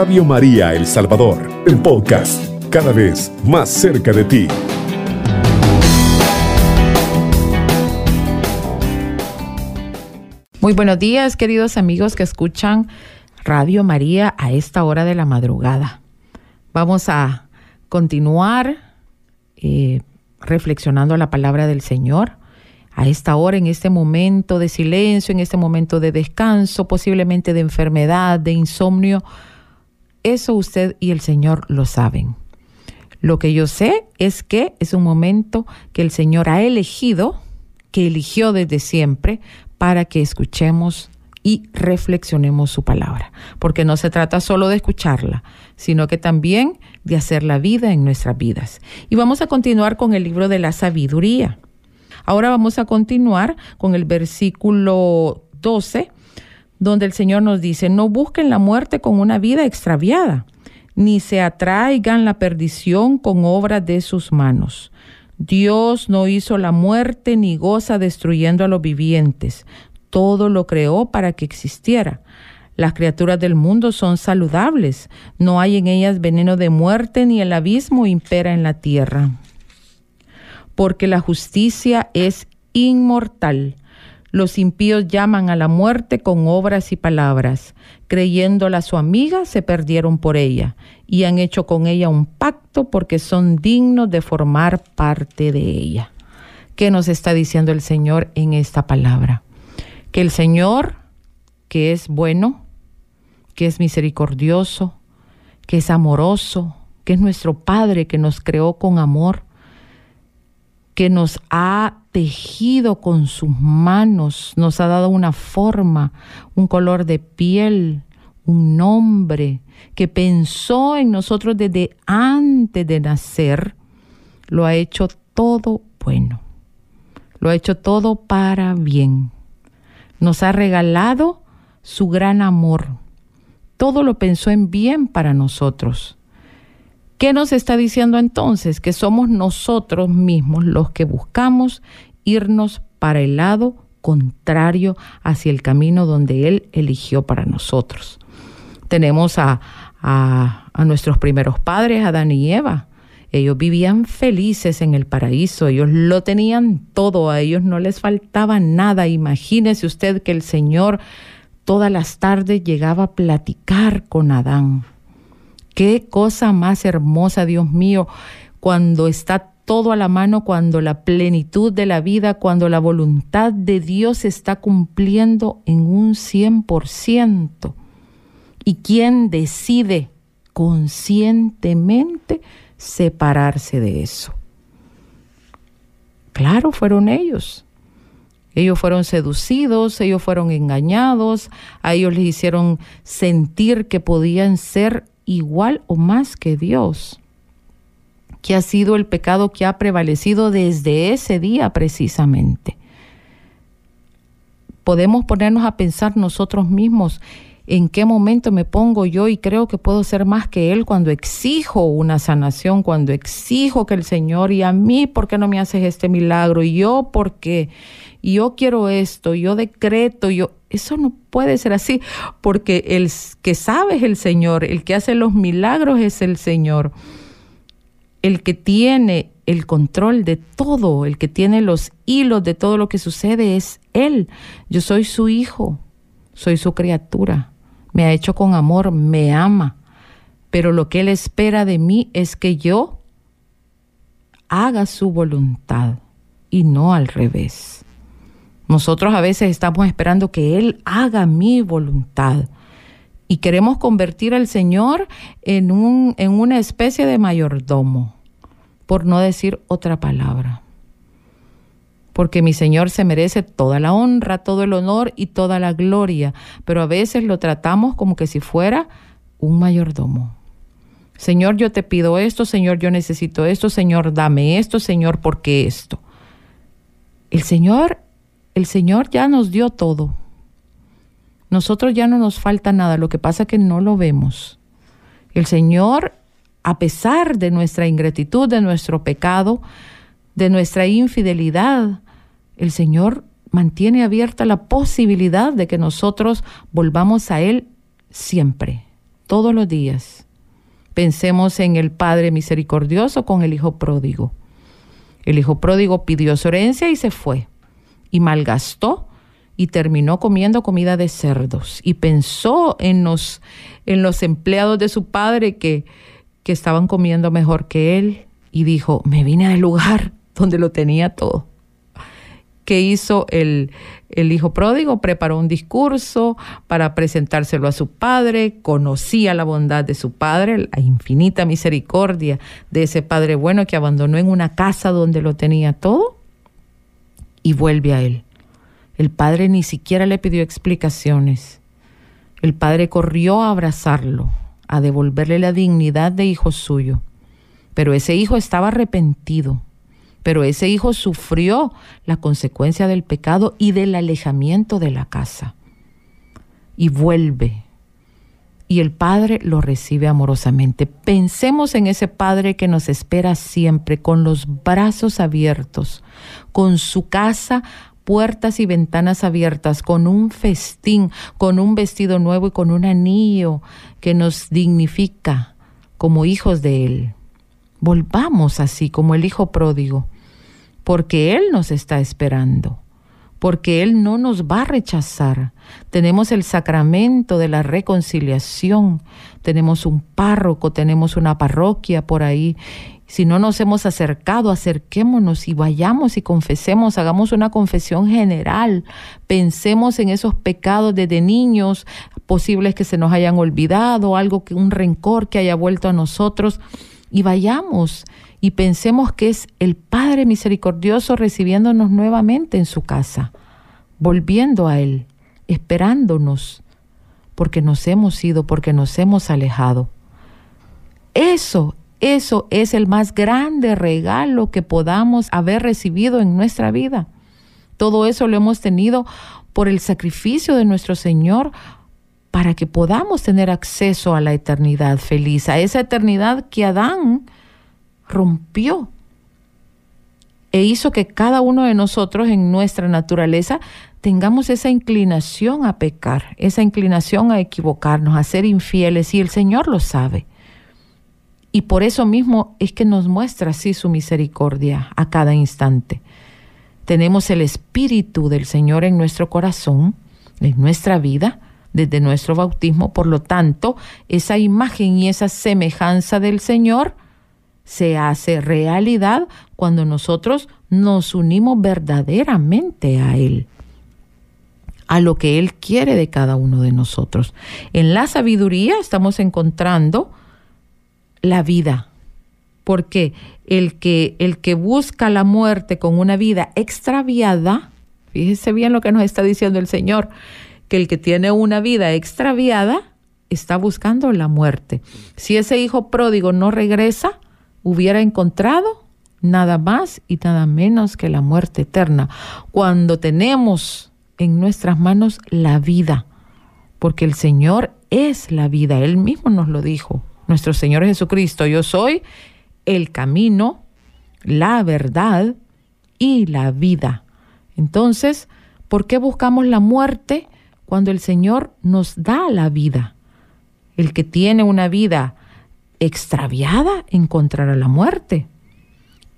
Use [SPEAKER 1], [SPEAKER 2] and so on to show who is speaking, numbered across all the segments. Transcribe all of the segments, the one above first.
[SPEAKER 1] Radio María El Salvador, el podcast, cada vez más cerca de ti.
[SPEAKER 2] Muy buenos días, queridos amigos que escuchan Radio María a esta hora de la madrugada. Vamos a continuar eh, reflexionando la palabra del Señor a esta hora, en este momento de silencio, en este momento de descanso, posiblemente de enfermedad, de insomnio. Eso usted y el Señor lo saben. Lo que yo sé es que es un momento que el Señor ha elegido, que eligió desde siempre, para que escuchemos y reflexionemos su palabra. Porque no se trata solo de escucharla, sino que también de hacer la vida en nuestras vidas. Y vamos a continuar con el libro de la sabiduría. Ahora vamos a continuar con el versículo 12, donde el Señor nos dice, no busquen la muerte con una vida extraviada, ni se atraigan la perdición con obras de sus manos. Dios no hizo la muerte ni goza destruyendo a los vivientes. Todo lo creó para que existiera. Las criaturas del mundo son saludables, no hay en ellas veneno de muerte ni el abismo impera en la tierra. Porque la justicia es inmortal. Los impíos llaman a la muerte con obras y palabras. Creyéndola su amiga, se perdieron por ella y han hecho con ella un pacto porque son dignos de formar parte de ella. ¿Qué nos está diciendo el Señor en esta palabra? Que el Señor, que es bueno, que es misericordioso, que es amoroso, que es nuestro Padre que nos creó con amor, que nos ha tejido con sus manos, nos ha dado una forma, un color de piel, un nombre, que pensó en nosotros desde antes de nacer, lo ha hecho todo bueno, lo ha hecho todo para bien. Nos ha regalado su gran amor todo lo pensó en bien para nosotros. ¿Qué nos está diciendo entonces? Que somos nosotros mismos los que buscamos irnos para el lado contrario hacia el camino donde Él eligió para nosotros. Tenemos a, a, nuestros primeros padres, Adán y Eva. Ellos vivían felices en el paraíso, ellos lo tenían todo, a ellos no les faltaba nada. Imagínese usted que el Señor todas las tardes llegaba a platicar con Adán. Qué cosa más hermosa, Dios mío, cuando está todo a la mano, cuando la plenitud de la vida, cuando la voluntad de Dios se está cumpliendo en un 100%. ¿Y quién decide conscientemente separarse de eso? Claro, fueron ellos. Ellos fueron seducidos, ellos fueron engañados, a ellos les hicieron sentir que podían ser igual o más que Dios, que ha sido el pecado que ha prevalecido desde ese día precisamente. Podemos ponernos a pensar nosotros mismos en qué momento me pongo yo y creo que puedo ser más que Él cuando exijo una sanación, cuando exijo que el Señor y a mí, ¿por qué no me haces este milagro? Y yo, ¿por qué? yo quiero esto, yo decreto, yo... Eso no puede ser así, porque el que sabe es el Señor, el que hace los milagros es el Señor, el que tiene el control de todo, el que tiene los hilos de todo lo que sucede es Él. Yo soy su hijo, soy su criatura, me ha hecho con amor, me ama, pero lo que Él espera de mí es que yo haga su voluntad y no al revés. Nosotros a veces estamos esperando que Él haga mi voluntad y queremos convertir al Señor en, un, en una especie de mayordomo, por no decir otra palabra. Porque mi Señor se merece toda la honra, todo el honor y toda la gloria, pero a veces lo tratamos como que si fuera un mayordomo. Señor, yo te pido esto, Señor, yo necesito esto, Señor, dame esto, Señor, ¿por qué esto? El Señor el Señor ya nos dio todo. Nosotros ya no nos falta nada, lo que pasa es que no lo vemos. El Señor, a pesar de nuestra ingratitud, de nuestro pecado, de nuestra infidelidad, el Señor mantiene abierta la posibilidad de que nosotros volvamos a Él siempre, todos los días. Pensemos en el Padre misericordioso con el Hijo pródigo. El Hijo pródigo pidió su herencia y se fue, y malgastó y terminó comiendo comida de cerdos y pensó en los, en los empleados de su padre que, estaban comiendo mejor que él y dijo, me vine al lugar donde lo tenía todo. ¿Qué hizo el, el hijo pródigo? Preparó un discurso para presentárselo a su padre, conocía la bondad de su padre, la infinita misericordia de ese padre bueno que abandonó en una casa donde lo tenía todo y vuelve a él. El padre ni siquiera le pidió explicaciones. El padre corrió a abrazarlo, a devolverle la dignidad de hijo suyo. Pero ese hijo estaba arrepentido pero ese hijo sufrió la consecuencia del pecado y del alejamiento de la casa. Y vuelve. Y el Padre lo recibe amorosamente. Pensemos en ese Padre que nos espera siempre con los brazos abiertos, con su casa puertas y ventanas abiertas, con un festín, con un vestido nuevo y con un anillo que nos dignifica como hijos de Él. Volvamos así como el Hijo pródigo porque Él nos está esperando, porque Él no nos va a rechazar. Tenemos el sacramento de la reconciliación, tenemos un párroco, tenemos una parroquia por ahí. Si no nos hemos acercado, acerquémonos y vayamos y confesemos, hagamos una confesión general, pensemos en esos pecados desde niños, posibles que se nos hayan olvidado, algo que un rencor que haya vuelto a nosotros y vayamos y pensemos que es el Padre misericordioso recibiéndonos nuevamente en su casa, volviendo a Él, esperándonos, porque nos hemos ido, porque nos hemos alejado. Eso, eso es el más grande regalo que podamos haber recibido en nuestra vida. Todo eso lo hemos tenido por el sacrificio de nuestro Señor para que podamos tener acceso a la eternidad feliz, a esa eternidad que Adán rompió e hizo que cada uno de nosotros en nuestra naturaleza tengamos esa inclinación a pecar, esa inclinación a equivocarnos, a ser infieles, y el Señor lo sabe. Y por eso mismo es que nos muestra así su misericordia a cada instante. Tenemos el Espíritu del Señor en nuestro corazón, en nuestra vida, desde nuestro bautismo, por lo tanto, esa imagen y esa semejanza del Señor, se hace realidad cuando nosotros nos unimos verdaderamente a Él, a lo que Él quiere de cada uno de nosotros. En la sabiduría estamos encontrando la vida, porque el que, el que busca la muerte con una vida extraviada, fíjese bien lo que nos está diciendo el Señor, que el que tiene una vida extraviada está buscando la muerte. Si ese hijo pródigo no regresa, hubiera encontrado nada más y nada menos que la muerte eterna, cuando tenemos en nuestras manos la vida, porque el Señor es la vida, Él mismo nos lo dijo, nuestro Señor Jesucristo, yo soy el camino, la verdad y la vida. Entonces, ¿por qué buscamos la muerte cuando el Señor nos da la vida? El que tiene una vida extraviada encontrará la muerte.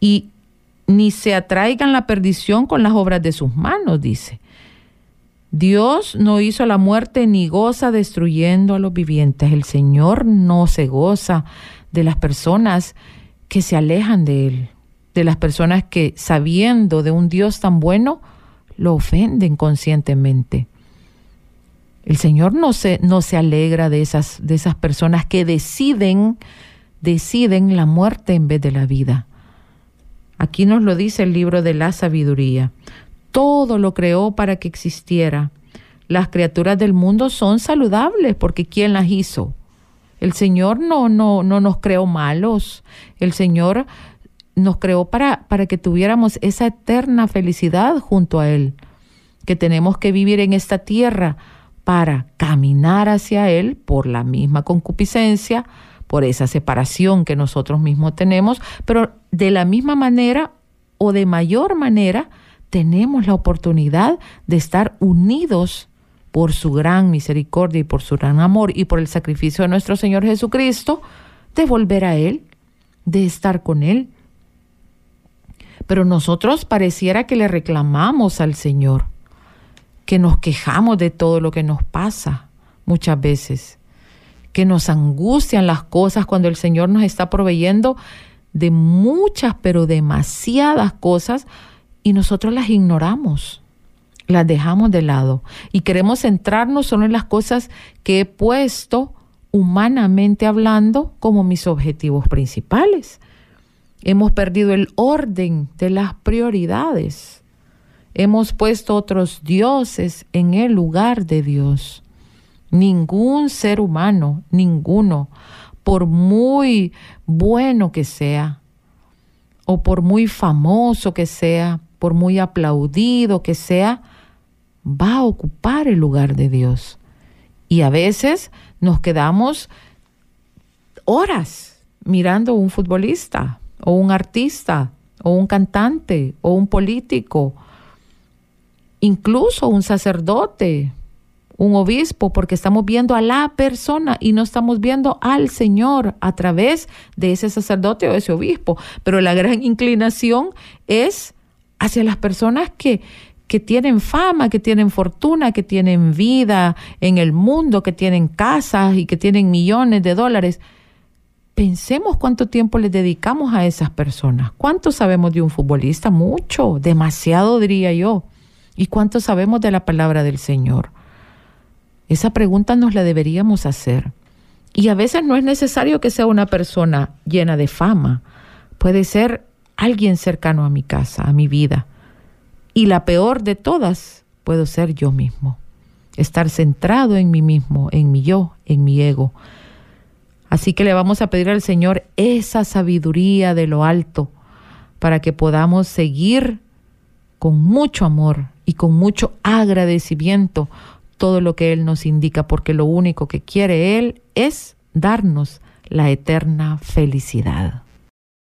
[SPEAKER 2] Y ni se atraigan la perdición con las obras de sus manos, dice. Dios no hizo la muerte ni goza destruyendo a los vivientes. El Señor no se goza de las personas que se alejan de Él, de las personas que sabiendo de un Dios tan bueno, lo ofenden conscientemente. El Señor no se, no se alegra de esas, de esas personas que deciden, deciden la muerte en vez de la vida. Aquí nos lo dice el libro de la sabiduría. Todo lo creó para que existiera. Las criaturas del mundo son saludables porque ¿quién las hizo? El Señor no, no, no nos creó malos. El Señor nos creó para, para que tuviéramos esa eterna felicidad junto a Él. Que tenemos que vivir en esta tierra para caminar hacia Él por la misma concupiscencia, por esa separación que nosotros mismos tenemos, pero de la misma manera o de mayor manera tenemos la oportunidad de estar unidos por su gran misericordia y por su gran amor y por el sacrificio de nuestro Señor Jesucristo, de volver a Él, de estar con Él. Pero nosotros pareciera que le reclamamos al Señor, que nos quejamos de todo lo que nos pasa muchas veces, que nos angustian las cosas cuando el Señor nos está proveyendo de muchas, pero demasiadas cosas y nosotros las ignoramos, las dejamos de lado y queremos centrarnos solo en las cosas que he puesto humanamente hablando como mis objetivos principales. Hemos perdido el orden de las prioridades. Hemos puesto otros dioses en el lugar de Dios. Ningún ser humano, ninguno, por muy bueno que sea, o por muy famoso que sea, por muy aplaudido que sea, va a ocupar el lugar de Dios. Y a veces nos quedamos horas mirando un futbolista o un artista o un cantante o un político, incluso un sacerdote, un obispo, porque estamos viendo a la persona y no estamos viendo al Señor a través de ese sacerdote o ese obispo. Pero la gran inclinación es hacia las personas que, que tienen fama, que tienen fortuna, que tienen vida en el mundo, que tienen casas y que tienen millones de dólares. Pensemos cuánto tiempo le dedicamos a esas personas. ¿Cuánto sabemos de un futbolista? Mucho, demasiado diría yo. ¿Y cuánto sabemos de la palabra del Señor? Esa pregunta nos la deberíamos hacer. Y a veces no es necesario que sea una persona llena de fama. Puede ser alguien cercano a mi casa, a mi vida. Y la peor de todas, puedo ser yo mismo. Estar centrado en mí mismo, en mi yo, en mi ego. Así que le vamos a pedir al Señor esa sabiduría de lo alto para que podamos seguir con mucho amor y con mucho agradecimiento todo lo que Él nos indica, porque lo único que quiere Él es darnos la eterna felicidad.